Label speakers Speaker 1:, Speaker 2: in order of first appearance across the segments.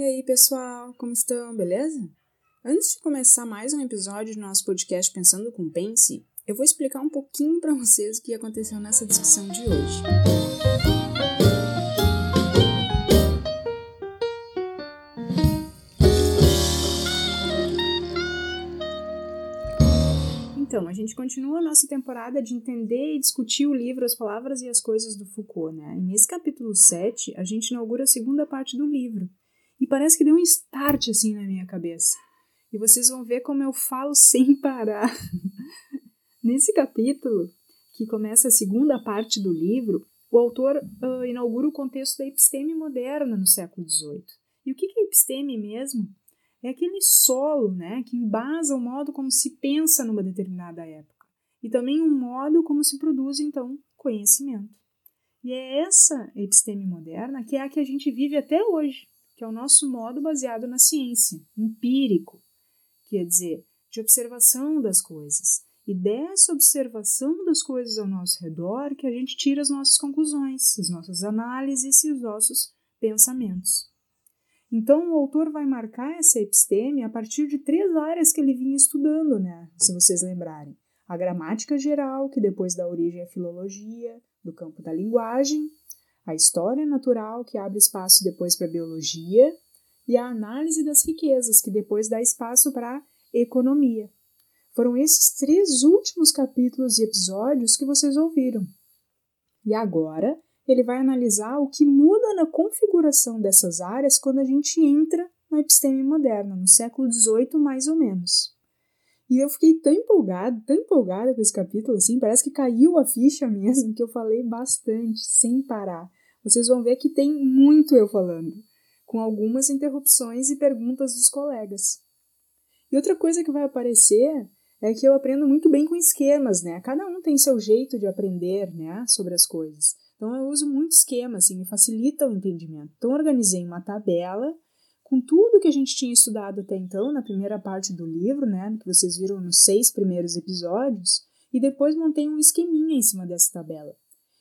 Speaker 1: E aí, pessoal, como estão? Beleza? Antes de começar mais um episódio do nosso podcast Pensando com Pense, eu vou explicar um pouquinho para vocês o que aconteceu nessa discussão de hoje. Então, a gente continua a nossa temporada de entender e discutir o livro As Palavras e as Coisas do Foucault, né? E nesse capítulo 7, a gente inaugura a segunda parte do livro. E parece que deu um start assim na minha cabeça. E vocês vão ver como eu falo sem parar. Nesse capítulo, que começa a segunda parte do livro, o autor uh, inaugura o contexto da episteme moderna no século XVIII. E o que é episteme mesmo? É aquele solo né, que embasa o modo como se pensa numa determinada época. E também o modo como se produz, então, conhecimento. E é essa episteme moderna que é a que a gente vive até hoje que é o nosso modo baseado na ciência, empírico, quer dizer, de observação das coisas. E dessa observação das coisas ao nosso redor que a gente tira as nossas conclusões, as nossas análises e os nossos pensamentos. Então, o autor vai marcar essa episteme a partir de três áreas que ele vinha estudando, né? Se vocês lembrarem. A gramática geral, que depois dá origem à filologia, do campo da linguagem, a história natural, que abre espaço depois para a biologia, e a análise das riquezas, que depois dá espaço para a economia. Foram esses três últimos capítulos e episódios que vocês ouviram. E agora ele vai analisar o que muda na configuração dessas áreas quando a gente entra na episteme moderna, no século XVIII mais ou menos. E eu fiquei tão empolgada, tão empolgada com esse capítulo, assim, parece que caiu a ficha mesmo, que eu falei bastante, sem parar. Vocês vão ver que tem muito eu falando, com algumas interrupções e perguntas dos colegas. E outra coisa que vai aparecer é que eu aprendo muito bem com esquemas, né? Cada um tem seu jeito de aprender, né, sobre as coisas. Então eu uso muito esquema, assim, me facilita o entendimento. Então organizei uma tabela com tudo que a gente tinha estudado até então, na primeira parte do livro, né, que vocês viram nos seis primeiros episódios, e depois montei um esqueminha em cima dessa tabela.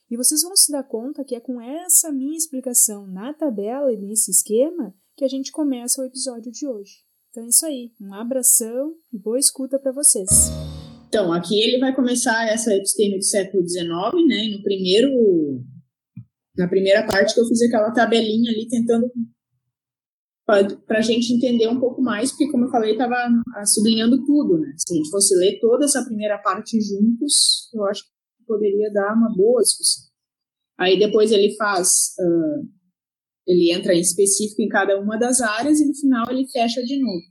Speaker 1: E vocês vão se dar conta que é com essa minha explicação na tabela e nesse esquema que a gente começa o episódio de hoje. Então é isso aí, um abração e boa escuta para vocês.
Speaker 2: Então, aqui ele vai começar essa episteme do século XIX, né? E no primeiro, na primeira parte que eu fiz aquela tabelinha ali tentando para a gente entender um pouco mais, porque, como eu falei, estava sublinhando tudo, né? Se a gente fosse ler toda essa primeira parte juntos, eu acho que poderia dar uma boa discussão. Aí depois ele faz, uh, ele entra em específico em cada uma das áreas e no final ele fecha de novo.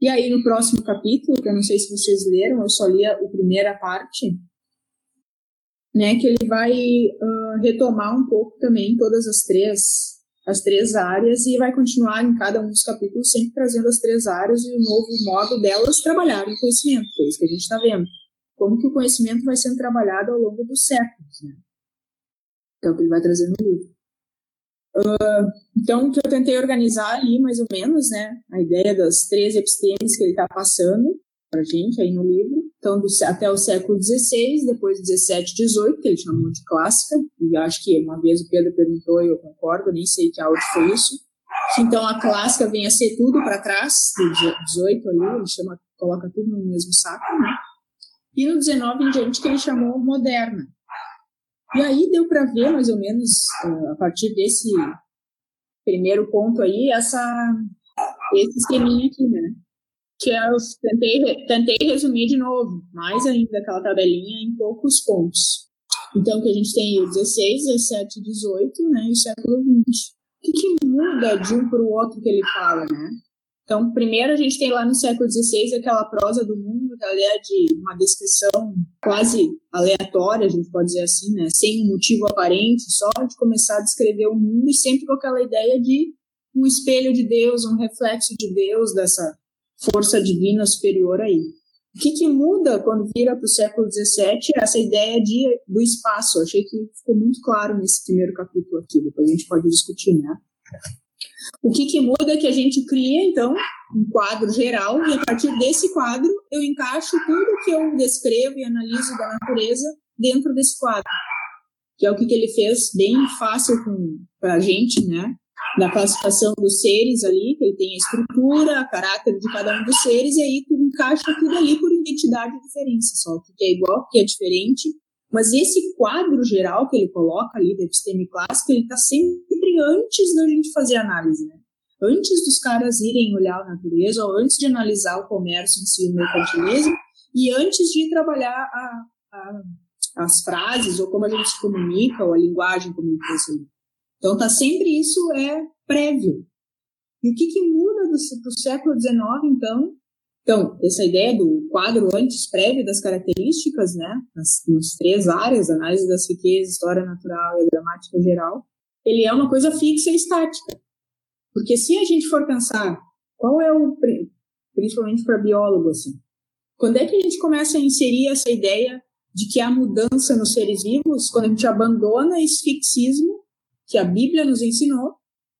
Speaker 2: E aí no próximo capítulo, que eu não sei se vocês leram, eu só li a, primeira parte, né, que ele vai uh, retomar um pouco também todas as três as três áreas e vai continuar em cada um dos capítulos sempre trazendo as três áreas e o novo modo delas trabalharem o conhecimento, que é isso que a gente está vendo. Como que o conhecimento vai sendo trabalhado ao longo dos séculos, né? Então, que ele vai trazer no livro. Uh, então, que eu tentei organizar ali, mais ou menos, né, a ideia das três epistemes que ele está passando para gente aí no livro. Então, do, até o século XVI, depois 17, 18, que ele chamou de clássica, e acho que uma vez o Pedro perguntou e eu concordo, nem sei que áudio foi isso. Então, a clássica vem a ser tudo para trás, do 18 ali, ele chama, coloca tudo no mesmo saco, né? E no 19 em diante, que ele chamou moderna. E aí deu para ver, mais ou menos, a partir desse primeiro ponto aí, essa, esse esqueminha aqui, né? que eu tentei, tentei resumir de novo, mais ainda aquela tabelinha em poucos pontos. Então, que a gente tem o 16, 17, 18, né, e o século 20. O que, que muda de um para o outro que ele fala, né? Então, primeiro a gente tem lá no século XVI aquela prosa do mundo, aquela ideia de uma descrição quase aleatória, a gente pode dizer assim, né? Sem um motivo aparente, só de começar a descrever o mundo e sempre com aquela ideia de um espelho de Deus, um reflexo de Deus, dessa força divina superior aí. O que, que muda quando vira para o século XVII essa ideia de, do espaço? Achei que ficou muito claro nesse primeiro capítulo aqui, depois a gente pode discutir, né? O que, que muda é que a gente cria, então, um quadro geral, e a partir desse quadro eu encaixo tudo que eu descrevo e analiso da natureza dentro desse quadro. Que é o que, que ele fez bem fácil para a gente, né? na classificação dos seres ali, que ele tem a estrutura, a caráter de cada um dos seres, e aí tu encaixa tudo ali por identidade e diferença, só o que é igual, o que é diferente. Mas esse quadro geral que ele coloca ali da episteme clássica, ele está sempre antes da gente fazer análise, né? Antes dos caras irem olhar a natureza, ou antes de analisar o comércio em si, o mercantilismo, e antes de trabalhar a, a, as frases, ou como a gente se comunica, ou a linguagem como ele ali. Então, tá sempre isso é prévio. E o que, que muda do, do século XIX, então? Então, essa ideia do quadro antes prévio das características, né, nas, nas três áreas, análise das riquezas, história natural e gramática geral, ele é uma coisa fixa e estática. Porque se a gente for pensar qual é o, principalmente para biólogo, assim, quando é que a gente começa a inserir essa ideia de que há mudança nos seres vivos? Quando a gente abandona esse fixismo que a Bíblia nos ensinou,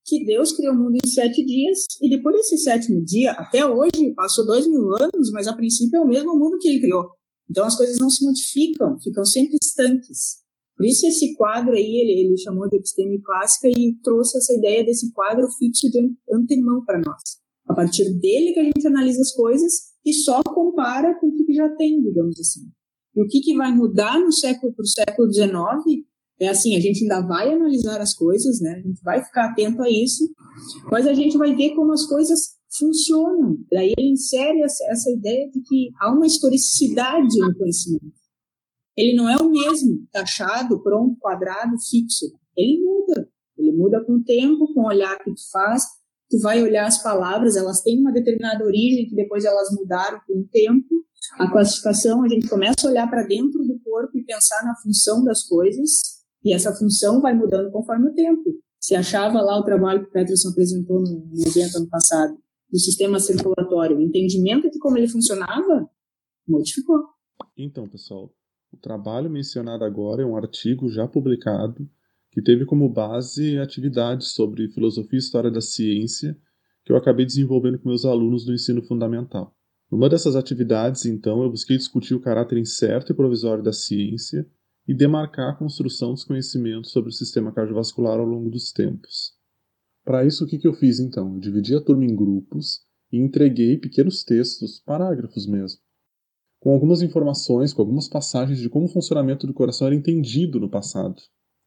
Speaker 2: que Deus criou o mundo em sete dias, e depois desse sétimo dia, até hoje, passou dois mil anos, mas a princípio é o mesmo mundo que ele criou. Então as coisas não se modificam, ficam sempre estanques. Por isso esse quadro aí, ele, ele chamou de episteme clássica e trouxe essa ideia desse quadro fixo de antemão para nós. A partir dele que a gente analisa as coisas e só compara com o que já tem, digamos assim. E o que, que vai mudar no século para o século XIX é assim, a gente ainda vai analisar as coisas, né? A gente vai ficar atento a isso, mas a gente vai ver como as coisas funcionam. Daí ele insere essa, essa ideia de que há uma historicidade no conhecimento. Ele não é o mesmo, taxado, pronto, quadrado, fixo. Ele muda. Ele muda com o tempo, com o olhar que tu faz, tu vai olhar as palavras, elas têm uma determinada origem que depois elas mudaram com o tempo. A classificação, a gente começa a olhar para dentro do corpo e pensar na função das coisas, e essa função vai mudando conforme o tempo. Se achava lá o trabalho que o Peterson apresentou no, evento ano passado, do sistema circulatório, o entendimento de como ele funcionava, modificou.
Speaker 3: Então, pessoal, o trabalho mencionado agora é um artigo já publicado que teve como base atividades sobre filosofia e história da ciência que eu acabei desenvolvendo com meus alunos do ensino fundamental. Numa dessas atividades, então, eu busquei discutir o caráter incerto e provisório da ciência e demarcar a construção dos conhecimentos sobre o sistema cardiovascular ao longo dos tempos. Para isso, o que, eu fiz então? Eu dividi a turma em grupos e entreguei pequenos textos, parágrafos mesmo, com algumas informações, com algumas passagens de como o funcionamento do coração era entendido no passado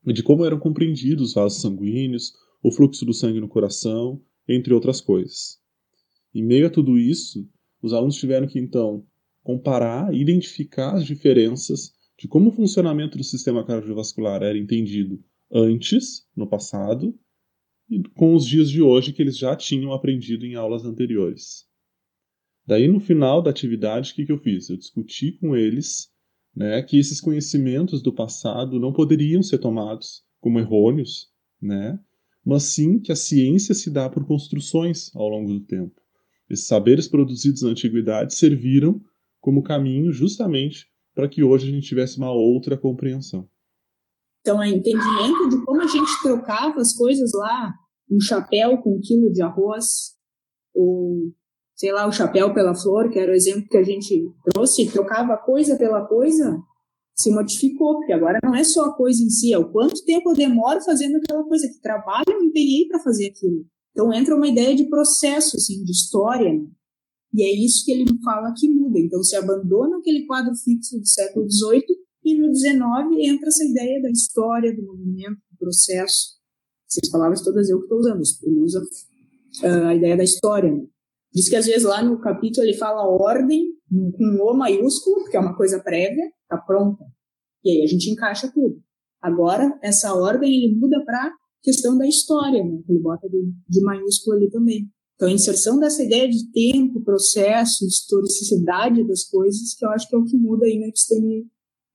Speaker 3: e de como eram compreendidos os vasos sanguíneos, o fluxo do sangue no coração, entre outras coisas. Em meio a tudo isso, os alunos tiveram que então comparar e identificar as diferenças de como o funcionamento do sistema cardiovascular era entendido antes, no passado, e com os dias de hoje que eles já tinham aprendido em aulas anteriores. Daí, no final da atividade, o que, que eu fiz? Eu discuti com eles né, que esses conhecimentos do passado não poderiam ser tomados como errôneos, né, mas sim que a ciência se dá por construções ao longo do tempo. Esses saberes produzidos na antiguidade serviram como caminho justamente para que hoje a gente tivesse uma outra compreensão.
Speaker 2: Então, é entendimento de como a gente trocava as coisas lá, um chapéu com um quilo de arroz, ou sei lá, o chapéu pela flor, que era o exemplo que a gente trouxe, trocava coisa pela coisa, se modificou, porque agora não é só a coisa em si, é o quanto tempo eu demoro fazendo aquela coisa, que trabalho eu empenhei para fazer aquilo. Então entra uma ideia de processo, assim, de história, né? E é isso que ele fala que muda. Então se abandona aquele quadro fixo do século XVIII e no XIX entra essa ideia da história, do movimento, do processo. Essas palavras todas eu que estou usando. Ele usa uh, a ideia da história. Né? Diz que às vezes lá no capítulo ele fala ordem com O maiúsculo, que é uma coisa prévia, tá pronta. E aí a gente encaixa tudo. Agora, essa ordem ele muda para questão da história, né? Ele bota de, de maiúsculo ali também. Então, a inserção dessa ideia de tempo, processo, historicidade das coisas, que eu acho que é o que muda aí na episteme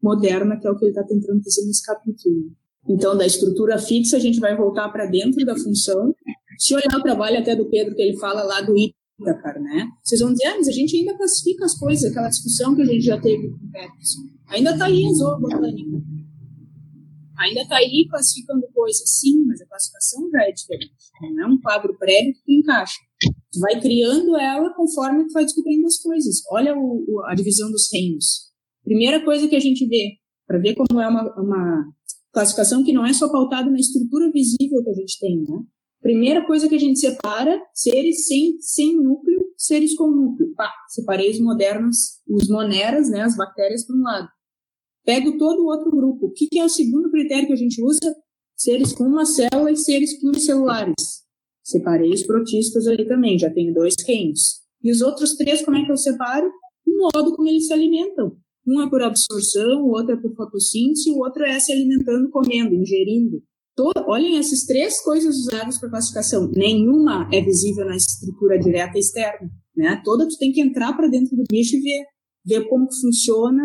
Speaker 2: moderna, que é o que ele está tentando fazer nesse capítulo. Então, da estrutura fixa, a gente vai voltar para dentro da função. Se olhar o trabalho até do Pedro, que ele fala lá do cara, né? Vocês vão dizer, ah, mas a gente ainda classifica as coisas, aquela discussão que a gente já teve com o Peterson. Ainda está aí a zoobotânica. Ainda está aí classificando coisas, sim, mas a classificação já é diferente. Não é um quadro prévio que tu encaixa. Tu vai criando ela conforme tu vai descobrindo as coisas. Olha o, o, a divisão dos reinos. Primeira coisa que a gente vê, para ver como é uma, uma classificação que não é só pautada na estrutura visível que a gente tem, né? Primeira coisa que a gente separa, seres sem, sem núcleo, seres com núcleo. Pá, separei os modernos, os moneras, né, as bactérias para um lado. Pego todo o outro grupo. O que, que é o segundo critério que a gente usa? Seres com uma célula e seres pluricelulares. Separei os protistas ali também, já tenho dois reinos. E os outros três, como é que eu separo? O modo como eles se alimentam. Um é por absorção, o outro é por fotossíntese, o outro é se alimentando, comendo, ingerindo. Olhem essas três coisas usadas para classificação. Nenhuma é visível na estrutura direta externa. Né? Toda tu tem que entrar para dentro do bicho e ver, ver como funciona,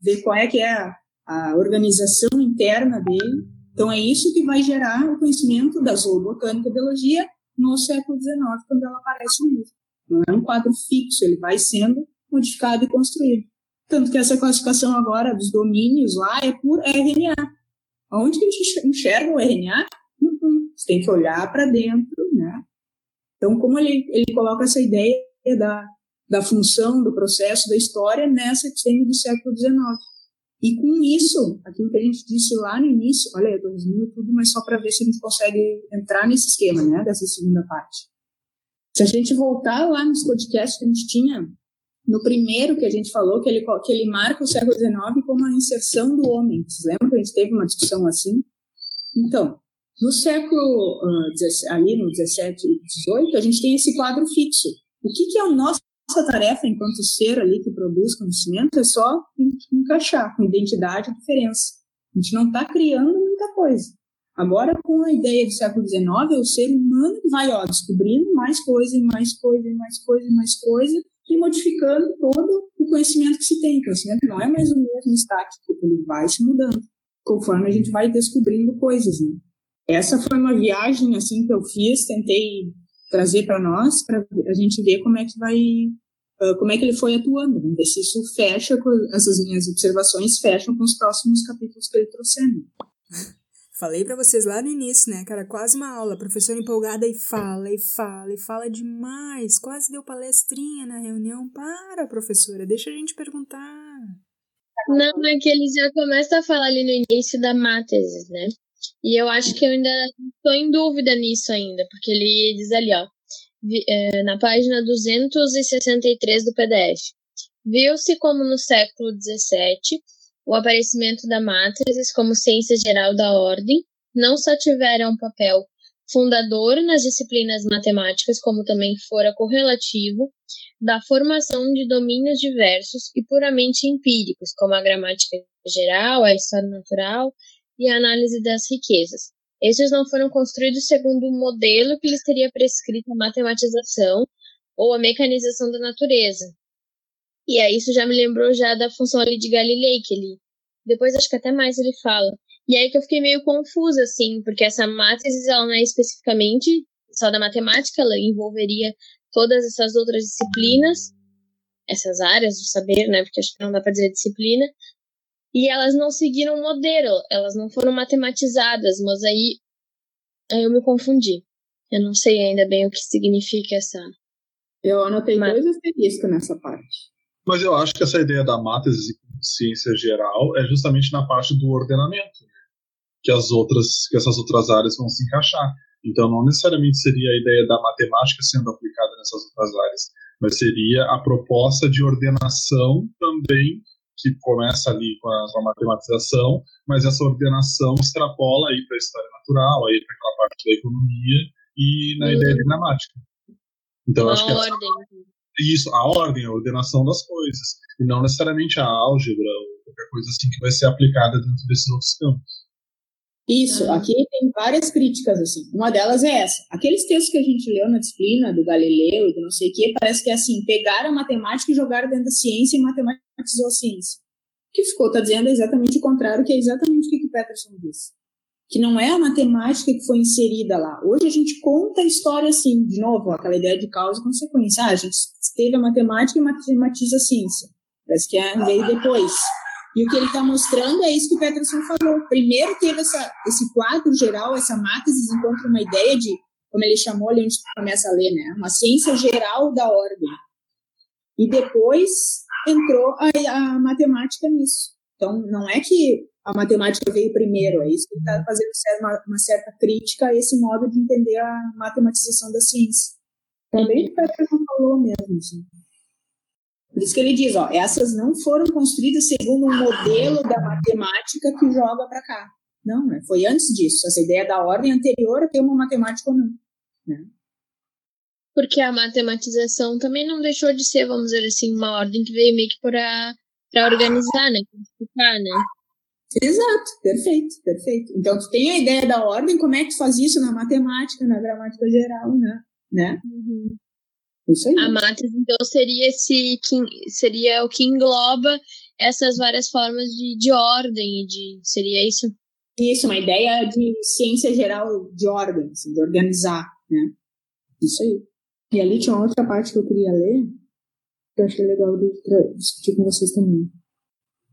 Speaker 2: ver qual é que é a, a organização interna dele. Então é isso que vai gerar o conhecimento da zoobotânica e biologia no século XIX, quando ela aparece mesmo. Não é um quadro fixo, ele vai sendo modificado e construído. Tanto que essa classificação agora dos domínios lá é por RNA. Onde a gente enxerga o RNA? Uhum. Você tem que olhar para dentro, né? Então, como ele, ele coloca essa ideia da, da função, do processo, da história nessa episteme do século XIX. E com isso, aquilo que a gente disse lá no início, olha, eu estou resumindo tudo, mas só para ver se a gente consegue entrar nesse esquema, né, dessa segunda parte. Se a gente voltar lá nos podcasts que a gente tinha, no primeiro que a gente falou, que ele, que ele marca o século XIX como a inserção do homem. Vocês lembram que a gente teve uma discussão assim? Então, no século, uh, ali no 17 e 18, a gente tem esse quadro fixo. O que, que é a nossa tarefa enquanto ser ali que produz conhecimento? É só encaixar com identidade e diferença. A gente não está criando muita coisa. Agora, com a ideia do século XIX, é o ser humano que vai ó, descobrindo mais coisa e mais coisa e mais coisa e mais coisa e modificando todo o conhecimento que se tem. O conhecimento não é mais o mesmo estático, ele vai se mudando conforme a gente vai descobrindo coisas, né? Essa foi uma viagem assim que eu fiz, tentei trazer para nós para a gente ver como é que vai como é que ele foi atuando, ver se isso fecha com essas minhas observações fecham com os próximos capítulos que ele trouxendo.
Speaker 1: Falei para vocês lá no início, né, cara, quase uma aula, a professora empolgada e fala, e fala, e fala demais, quase deu palestrinha na reunião. Para, professora, deixa a gente perguntar.
Speaker 4: Não, é que ele já começa a falar ali no início da mátesis, né? E eu acho que eu ainda estou em dúvida nisso ainda, porque ele diz ali, ó, é, na página 263 do PDF. Viu-se como no século XVII o aparecimento da matriz como ciência geral da ordem não só tiveram um papel fundador nas disciplinas matemáticas, como também fora correlativo da formação de domínios diversos e puramente empíricos, como a gramática geral, a história natural e a análise das riquezas. Estes não foram construídos segundo o modelo que lhes teria prescrito a matematização ou a mecanização da natureza, e aí isso já me lembrou já da função ali de Galilei, que ele. Depois acho que até mais ele fala. E aí que eu fiquei meio confusa, assim, porque essa matriz, ela não é especificamente só da matemática, ela envolveria todas essas outras disciplinas, essas áreas do saber, né? Porque acho que não dá para dizer disciplina. E elas não seguiram o modelo, elas não foram matematizadas, mas aí, aí eu me confundi. Eu não sei ainda bem o que significa essa.
Speaker 2: Eu anotei dois asteriscos nessa parte.
Speaker 3: Mas eu acho que essa ideia da matriz e ciência geral é justamente na parte do ordenamento, né? que as outras, que essas outras áreas vão se encaixar. Então, não necessariamente seria a ideia da matemática sendo aplicada nessas outras áreas, mas seria a proposta de ordenação também, que começa ali com a, com a matematização, mas essa ordenação extrapola aí para a história natural, aí para aquela parte da economia e na uhum. ideia de gramática. Então, acho que essa, isso, a ordem, a ordenação das coisas, e não necessariamente a álgebra ou qualquer coisa assim que vai ser aplicada dentro desses outros campos.
Speaker 2: Isso, aqui tem várias críticas, assim. Uma delas é essa. Aqueles textos que a gente leu na disciplina, do Galileu e do não sei o quê, parece que é assim, pegaram a matemática e jogaram dentro da ciência e matematizou a ciência. O que ficou está dizendo exatamente o contrário, que é exatamente o que o Peterson disse que não é a matemática que foi inserida lá. Hoje a gente conta a história assim, de novo, aquela ideia de causa e consequência. Ah, a gente teve a matemática e matematiza a ciência. Parece que é, veio depois. E o que ele está mostrando é isso que o Peterson falou. Primeiro teve essa, esse quadro geral, essa matriz, encontra uma ideia de, como ele chamou ali onde começa a ler, né? Uma ciência geral da ordem. E depois entrou a, a matemática nisso. Então, não é que a matemática veio primeiro, é isso que está fazendo uma, uma, certa crítica a esse modo de entender a matematização da ciência. Também o Peterson falou mesmo, assim. Por isso que ele diz, ó, essas não foram construídas segundo um modelo da matemática que joga para cá. Não, né? foi antes disso. Essa ideia da ordem anterior a ter uma matemática ou não. Né?
Speaker 4: Porque a matematização também não deixou de ser, vamos dizer assim, uma ordem que veio meio que para organizar, né? Explicar, né?
Speaker 2: Exato, perfeito, perfeito. Então, tu tem a ideia da ordem, como é que tu faz isso na matemática, na gramática geral, né? né? Uhum.
Speaker 4: Isso aí. A matriz, então, seria esse que, seria o que engloba essas várias formas de, de ordem, de seria isso?
Speaker 2: Isso, uma ideia de ciência geral de ordem, assim, de organizar, né? Isso aí. E ali tinha uma outra parte que eu queria ler, que eu achei legal de discutir com vocês também.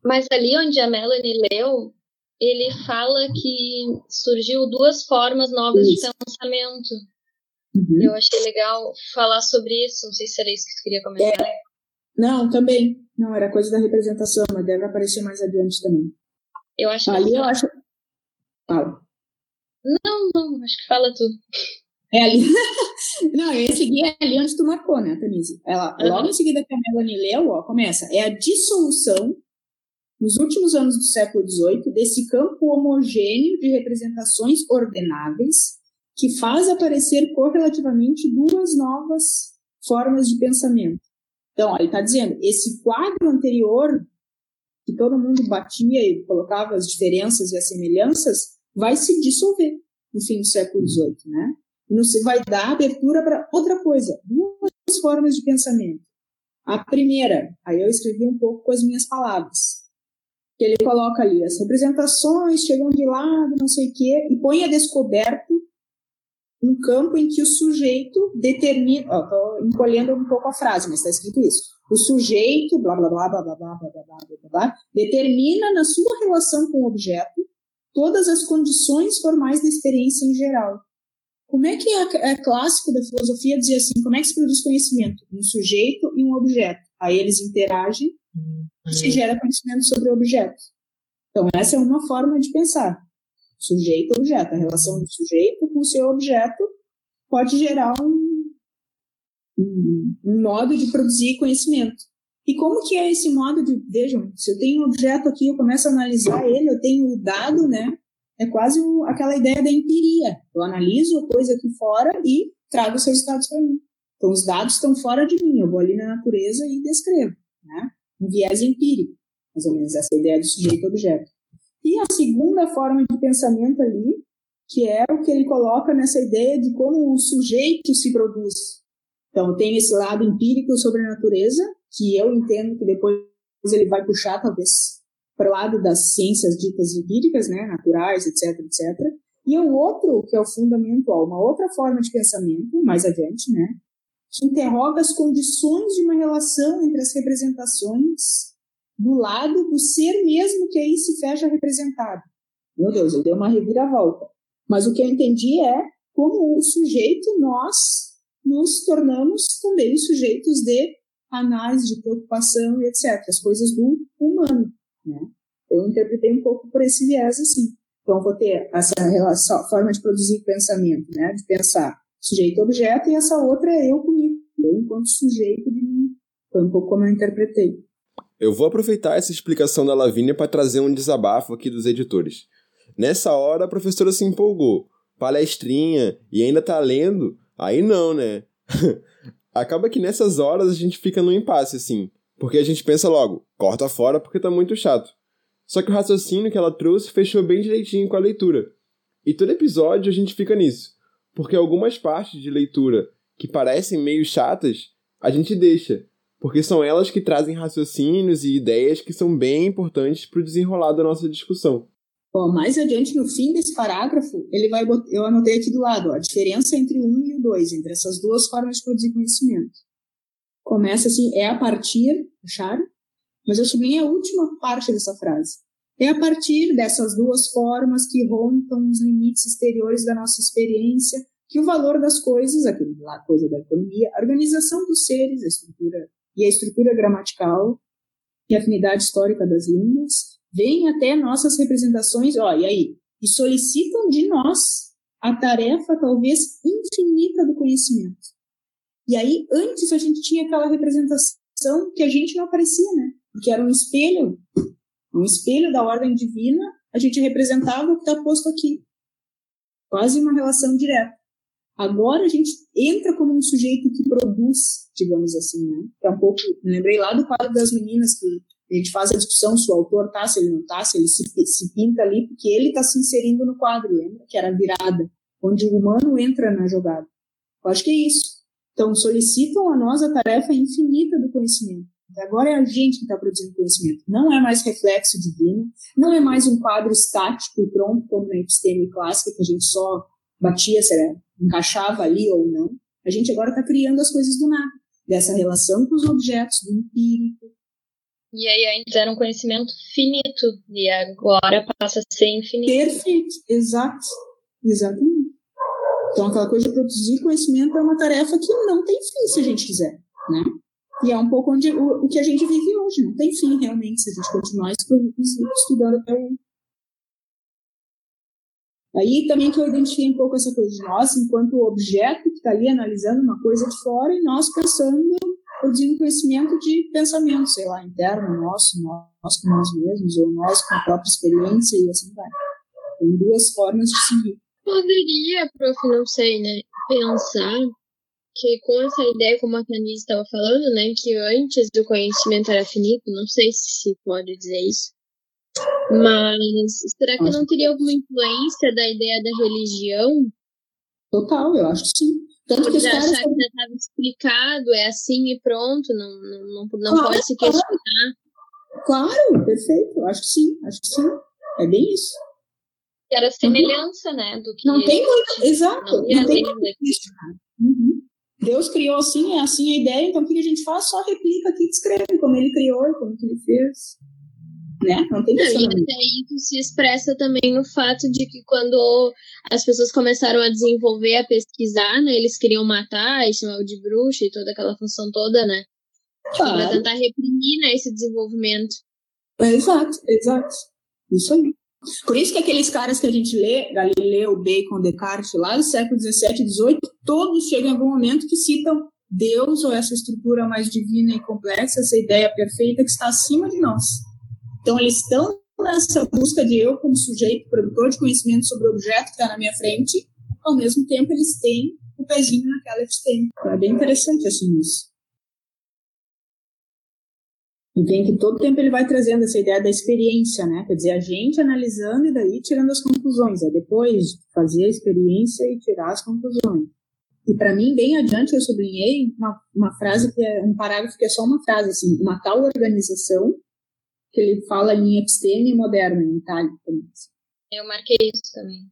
Speaker 4: Mas ali onde a Melanie leu, ele fala que surgiu duas formas novas isso. de pensamento. Uhum. Eu achei legal falar sobre isso. Não sei se era isso que você queria comentar. É.
Speaker 2: Não, também. Não, era coisa da representação, mas deve aparecer mais adiante também.
Speaker 4: Eu acho
Speaker 2: Ali que... eu acho. Fala.
Speaker 4: Não, não, acho que fala tudo.
Speaker 2: É ali. não, eu ia seguir ali onde tu marcou, né, Tanise? Ela, uhum. Logo em seguida que a Melanie leu, ó, começa. É a dissolução, nos últimos anos do século XVIII, desse campo homogêneo de representações ordenáveis que faz aparecer correlativamente duas novas formas de pensamento. Então, ó, ele está dizendo, esse quadro anterior, que todo mundo batia e colocava as diferenças e as semelhanças, vai se dissolver no fim do século XVIII, né? E vai dar abertura para outra coisa, duas formas de pensamento. A primeira, aí eu escrevi um pouco com as minhas palavras, que ele coloca ali, as representações chegam de lado, não sei o quê, e põe a descoberto um campo em que o sujeito determina, tô encolhendo um pouco a frase, mas está escrito isso. O sujeito, blá blá blá blá blá blá blá blá blá blá, determina na sua relação com o objeto todas as condições formais da experiência em geral. Como é que é, é clássico da filosofia dizer assim, como é que se produz conhecimento? Um sujeito e um objeto. Aí eles interagem e se gera conhecimento sobre o objeto. Então essa é uma forma de pensar sujeito objeto. A relação do sujeito com o seu objeto pode gerar um, um, um, modo de produzir conhecimento. E como que é esse modo de, vejam, se eu tenho um objeto aqui, eu começo a analisar ele, eu tenho o dado, né? É quase aquela ideia da empiria. Eu analiso a coisa aqui fora e trago os resultados para mim. Então, os dados estão fora de mim, eu vou ali na natureza e descrevo, né? Um viés empírico, mais ou menos essa ideia do sujeito-objeto. E a segunda forma de pensamento ali, que é o que ele coloca nessa ideia de como o sujeito se produz. Então, tem esse lado empírico sobre a natureza, que eu entendo que depois ele vai puxar, talvez, para o lado das ciências ditas empíricas, né, naturais, etc, etc. E o outro, que é o fundamental, uma outra forma de pensamento, mais adiante, né, que interroga as condições de uma relação entre as representações do lado do ser mesmo que aí se fecha representado. Meu Deus, eu dei uma reviravolta. Mas o que eu entendi é como o sujeito, nós nos tornamos também sujeitos de análise, de preocupação e etc. As coisas do humano. Né? Eu interpretei um pouco por esse viés assim. Então, vou ter essa relação, forma de produzir pensamento, né? de pensar sujeito-objeto, e essa outra é eu comigo, eu enquanto sujeito de mim. Foi um pouco como eu interpretei.
Speaker 5: Eu vou aproveitar essa explicação da Lavínia para trazer um desabafo aqui dos editores. Nessa hora a professora se empolgou, palestrinha e ainda tá lendo? Aí não, né? Acaba que nessas horas a gente fica no impasse assim, porque a gente pensa logo, corta fora porque tá muito chato. Só que o raciocínio que ela trouxe fechou bem direitinho com a leitura. E todo episódio a gente fica nisso, porque algumas partes de leitura que parecem meio chatas, a gente deixa, porque são elas que trazem raciocínios e ideias que são bem importantes para o desenrolar da nossa discussão.
Speaker 2: Bom, mais adiante, no fim desse parágrafo, ele vai eu anotei aqui do lado ó, a diferença entre o 1 e o 2, entre essas duas formas de produzir conhecimento. Começa assim, é a partir, acharam? Mas eu sublinhei a última parte dessa frase. É a partir dessas duas formas que rompam os limites exteriores da nossa experiência que o valor das coisas, aquilo lá, coisa da economia, a organização dos seres, a estrutura e a estrutura gramatical e a afinidade histórica das línguas vêm até nossas representações, ó, e aí? E solicitam de nós a tarefa talvez infinita do conhecimento. E aí, antes a gente tinha aquela representação que a gente não aparecia, né? Porque era um espelho, um espelho da ordem divina, a gente representava o que está posto aqui. Quase uma relação direta. Agora a gente entra como um sujeito que produz, digamos assim, né? Que é um pouco, lembrei lá do quadro das meninas que a gente faz a discussão se o autor tá, se ele não tá, se ele se, se pinta ali, porque ele está se inserindo no quadro, lembra? Que era a virada, onde o humano entra na jogada. Eu acho que é isso. Então, solicitam a nós a tarefa infinita do conhecimento. Agora é a gente que está produzindo conhecimento. Não é mais reflexo divino, não é mais um quadro estático e pronto, como na episteme clássica, que a gente só batia, será, encaixava ali ou não. A gente agora está criando as coisas do nada, dessa relação com os objetos, do empírico.
Speaker 4: E aí antes era um conhecimento finito, e agora passa a ser infinito.
Speaker 2: Perfeito, exato, exatamente. Então aquela coisa de produzir conhecimento é uma tarefa que não tem fim se a gente quiser, né? E é um pouco onde, o, o que a gente vive hoje, não tem fim realmente se a gente continuar estudando até o, Aí também que eu identifiquei um pouco essa coisa de nós, enquanto objeto que está ali analisando uma coisa de fora e nós pensando, produzindo conhecimento de pensamento, sei lá, interno nosso, nós com nós mesmos, ou nós com a própria experiência e assim vai. Tem duas formas de seguir.
Speaker 4: Poderia, prof, não sei, né, pensar que com essa ideia, como a Tanise estava falando, né, que antes o conhecimento era finito, não sei se pode dizer isso, mas será que não teria alguma influência da ideia da religião?
Speaker 2: Total, eu acho que sim.
Speaker 4: Tanto que os caras achar que já estava explicado, é assim e pronto, não, não, não, claro, pode se questionar.
Speaker 2: Claro, perfeito, acho que sim, acho que sim. É bem isso.
Speaker 4: Era semelhança, uhum. né? Do que
Speaker 2: não tem muito, exato. Não, não tem muito uhum. Deus criou assim, é assim a ideia, então o que a gente faz? Só replica aqui, descreve como ele criou como que ele fez né? Não tem não,
Speaker 4: E até isso se expressa também no fato de que quando as pessoas começaram a desenvolver, a pesquisar, né? Eles queriam matar e chamar de bruxa e toda aquela função toda, né? Claro. Pra tentar reprimir né, esse desenvolvimento.
Speaker 2: exato, exato. Isso aí. Por isso que aqueles caras que a gente lê, Galileu, Bacon, Descartes, lá do século XVII e XVIII, todos chegam em algum momento que citam Deus ou essa estrutura mais divina e complexa, essa ideia perfeita que está acima de nós. Então, eles estão nessa busca de eu, como sujeito, produtor de conhecimento sobre o objeto que está na minha frente, ao mesmo tempo eles têm o pezinho naquela episteme. Então, é bem interessante assim isso. E vem que todo tempo ele vai trazendo essa ideia da experiência, né? Quer dizer, a gente analisando e daí tirando as conclusões. É depois fazer a experiência e tirar as conclusões. E para mim, bem adiante, eu sublinhei uma, uma frase que é um parágrafo que é só uma frase, assim, uma tal organização que ele fala em episteme moderna, em itálico.
Speaker 4: Eu marquei isso também.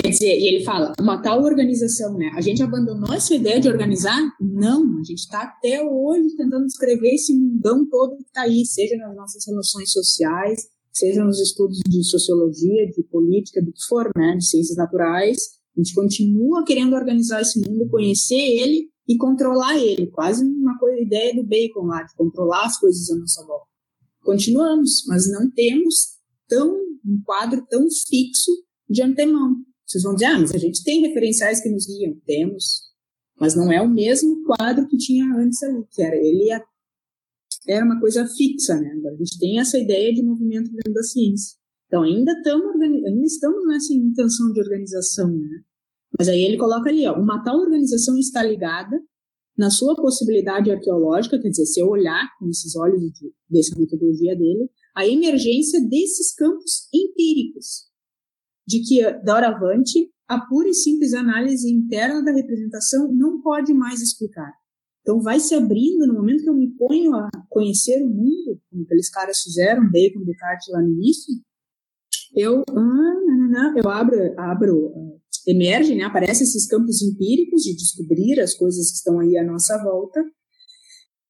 Speaker 2: Quer dizer, e ele fala, uma tal organização, né? A gente abandonou essa ideia de organizar? Não, a gente está até hoje tentando descrever esse mundão todo que está aí, seja nas nossas relações sociais, seja nos estudos de sociologia, de política, do que for, né? De ciências naturais. A gente continua querendo organizar esse mundo, conhecer ele e controlar ele. Quase uma coisa, ideia do Bacon lá, de controlar as coisas à nossa volta continuamos, mas não temos tão um quadro tão fixo de antemão. Vocês vão dizer, ah, mas a gente tem referenciais que nos guiam. Temos, mas não é o mesmo quadro que tinha antes ali, que era ele era uma coisa fixa, né? Agora a gente tem essa ideia de movimento dentro da ciência. Então ainda estamos ainda estamos nessa intenção de organização, né? Mas aí ele coloca ali, ó, uma tal organização está ligada na sua possibilidade arqueológica, quer dizer, se eu olhar com esses olhos de, dessa metodologia dele, a emergência desses campos empíricos, de que, doravante, a pura e simples análise interna da representação não pode mais explicar. Então, vai se abrindo no momento que eu me ponho a conhecer o mundo, como aqueles caras fizeram, Bacon, Descartes lá no início, eu, ah, eu abro, abro uh, emergem, né, aparecem esses campos empíricos de descobrir as coisas que estão aí à nossa volta,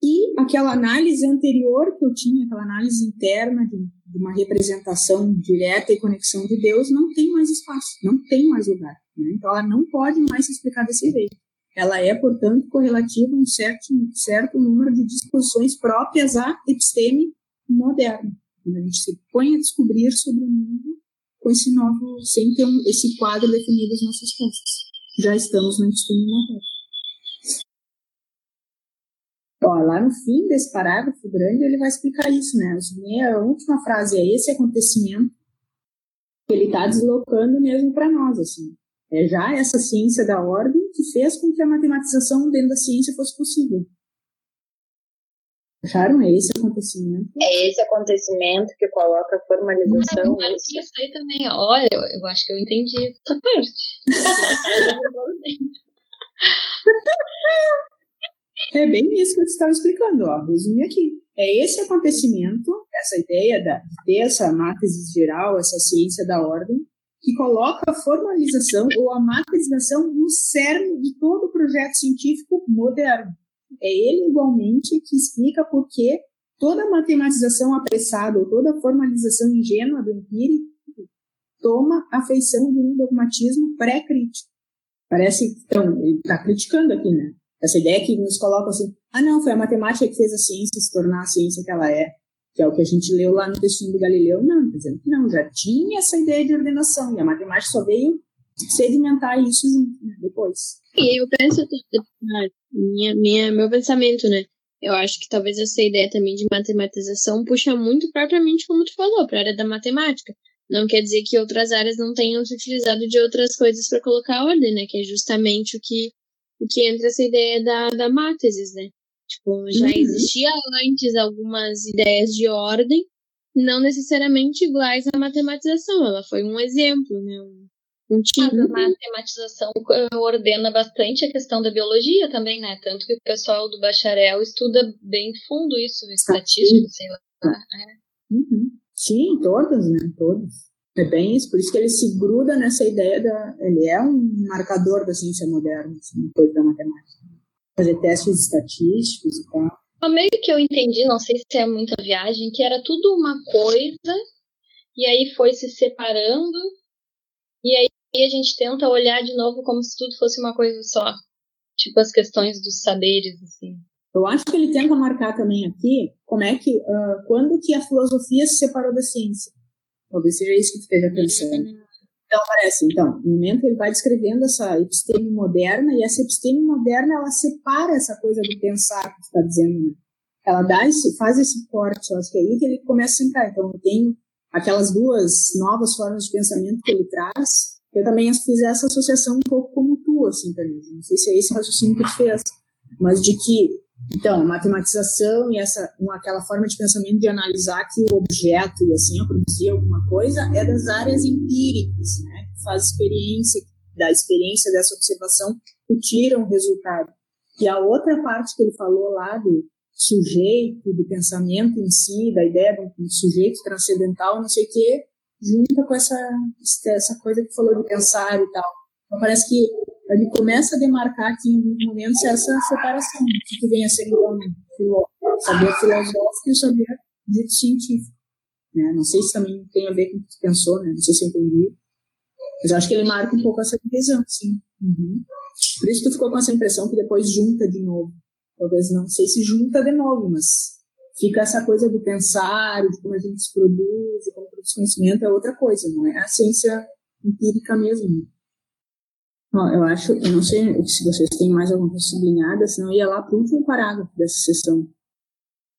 Speaker 2: e aquela análise anterior que eu tinha, aquela análise interna de, de uma representação direta e conexão de Deus, não tem mais espaço, não tem mais lugar. Né? Então ela não pode mais se explicar desse jeito. Ela é, portanto, correlativa a um certo, certo número de disposições próprias à episteme moderna. quando a gente se põe a descobrir sobre o mundo com esse novo, sem ter um, esse quadro definido às nossas costas. Já estamos no episteme moderno. Ó, lá no fim desse parágrafo grande, ele vai explicar isso, né? A última frase é esse acontecimento que ele está deslocando mesmo para nós, assim. É já essa ciência da ordem que fez com que a matematização dentro da ciência fosse possível. Acharam? É esse acontecimento.
Speaker 4: É esse acontecimento que coloca a formalização. Não, isso aí também. Olha, eu, eu acho que eu entendi essa parte.
Speaker 2: É bem isso que eu estava explicando, ó, resumir aqui. É esse acontecimento, essa ideia da, de ter essa matriz geral, essa ciência da ordem, que coloca a formalização ou a matrização no cerne de todo o projeto científico moderno. É ele, igualmente, que explica por que toda matematização apressada ou toda formalização ingênua do empírico toma a feição de um dogmatismo pré-crítico. Parece, então, ele está criticando aqui, né? Essa ideia que nos coloca assim, ah não, foi a matemática que fez a ciência se tornar a ciência que ela é, que é o que a gente leu lá no textinho do Galileu, não, dizendo que não, já tinha essa ideia de ordenação, e a matemática só veio sedimentar isso né, depois.
Speaker 4: E eu penso, minha, minha, meu pensamento, né? Eu acho que talvez essa ideia também de matematização puxa muito propriamente, como tu falou, para a área da matemática. Não quer dizer que outras áreas não tenham se utilizado de outras coisas para colocar ordem, né? Que é justamente o que o que entra essa ideia da, da mátesis, né? Tipo, já uhum. existia antes algumas ideias de ordem, não necessariamente iguais à matematização. Ela foi um exemplo, né? Um, um tipo.
Speaker 6: Mas a matematização eh, ordena bastante a questão da biologia também, né? Tanto que o pessoal do bacharel estuda bem fundo isso, estatística, sei lá. É.
Speaker 2: Uhum. Sim, todas, né? Todas. É bem isso, por isso que ele se gruda nessa ideia da. Ele é um marcador da ciência moderna, assim, coisa da matemática. Fazer testes estatísticos e tal.
Speaker 6: O meio que eu entendi, não sei se é muita viagem, que era tudo uma coisa, e aí foi se separando, e aí a gente tenta olhar de novo como se tudo fosse uma coisa só. Tipo as questões dos saberes, assim.
Speaker 2: Eu acho que ele tenta marcar também aqui como é que, uh, quando que a filosofia se separou da ciência. Talvez seja isso que tu esteja pensando. Uhum. Então, parece, então, no momento ele vai descrevendo essa episteme moderna, e essa episteme moderna, ela separa essa coisa do pensar que tu está dizendo, né? Ela dá esse, faz esse corte, eu acho que é aí que ele começa a entrar. Então, eu tenho aquelas duas novas formas de pensamento que ele traz, eu também fiz essa associação um pouco como tu, assim, também. Não sei se é esse raciocínio que tu fez, mas de que então, matematização e essa aquela forma de pensamento de analisar que o objeto e assim produzir alguma coisa é das áreas empíricas, né? Que faz experiência da experiência dessa observação que tira um resultado. E a outra parte que ele falou lá do sujeito, do pensamento em si, da ideia de um sujeito transcendental, não sei o quê, junta com essa essa coisa que falou de pensar e tal. Então parece que ele começa a demarcar aqui em alguns momentos essa separação, que vem a ser então saber filosófico e o saber dito científico. Né? Não sei se também tem a ver com o que tu pensou, né? não sei se eu entendi, mas acho que ele marca um pouco essa divisão, sim. Uhum. Por isso tu ficou com essa impressão que depois junta de novo. Talvez não sei se junta de novo, mas fica essa coisa do pensar, de como a gente se produz, de como produz conhecimento, é outra coisa, não é a ciência empírica mesmo. Bom, eu acho, eu não sei se vocês têm mais alguma coisa sublinhada, senão eu ia lá para o último parágrafo dessa sessão.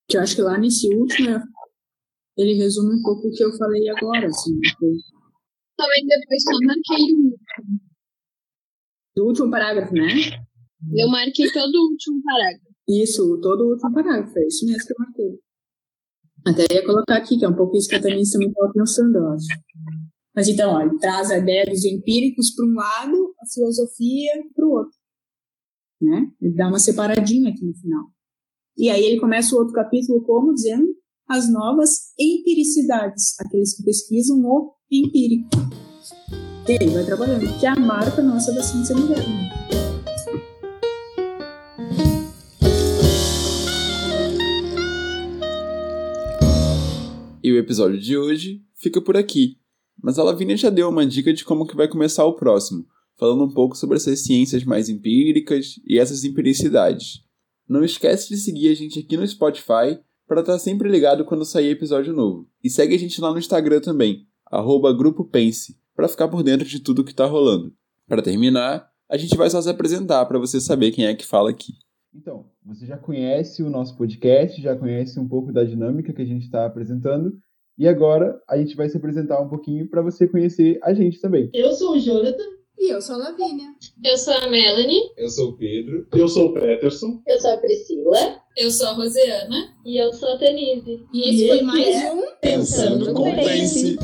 Speaker 2: Que eu acho que lá nesse último ele resume um pouco o que eu falei agora, assim.
Speaker 4: Também depois só marquei o último.
Speaker 2: Do último parágrafo, né?
Speaker 4: Eu marquei todo o último parágrafo.
Speaker 2: Isso, todo o último parágrafo, é isso mesmo que eu marquei. Até ia colocar aqui, que é um pouco isso que a Tamires também estava pensando, eu acho. Mas então, ele traz a ideia dos empíricos para um lado, a filosofia para o outro. Né? Ele dá uma separadinha aqui no final. E aí ele começa o outro capítulo como dizendo as novas empiricidades, aqueles que pesquisam o empírico. E ele vai trabalhando, que é a marca nossa da ciência moderna.
Speaker 5: E o episódio de hoje fica por aqui. Mas a Lavínia já deu uma dica de como que vai começar o próximo, falando um pouco sobre essas ciências mais empíricas e essas empiricidades. Não esquece de seguir a gente aqui no Spotify
Speaker 3: para estar sempre ligado quando sair episódio novo. E segue a gente lá no Instagram também, arroba Grupo Pense, para ficar por dentro de tudo que tá rolando. Para terminar, a gente vai só se apresentar para você saber quem é que fala aqui.
Speaker 7: Então, você já conhece o nosso podcast, já conhece um pouco da dinâmica que a gente está apresentando, e agora a gente vai se apresentar um pouquinho para você conhecer a gente também.
Speaker 2: Eu sou o Jonathan.
Speaker 1: E eu sou a Lavínia.
Speaker 4: Eu sou a Melanie.
Speaker 3: Eu sou o Pedro.
Speaker 8: Eu sou o Peterson.
Speaker 6: Eu sou a Priscila.
Speaker 1: Eu sou a Rosiana.
Speaker 4: E eu sou a Denise.
Speaker 1: E esse
Speaker 2: E
Speaker 1: foi mais
Speaker 2: é
Speaker 1: um
Speaker 3: Pensando com Pense.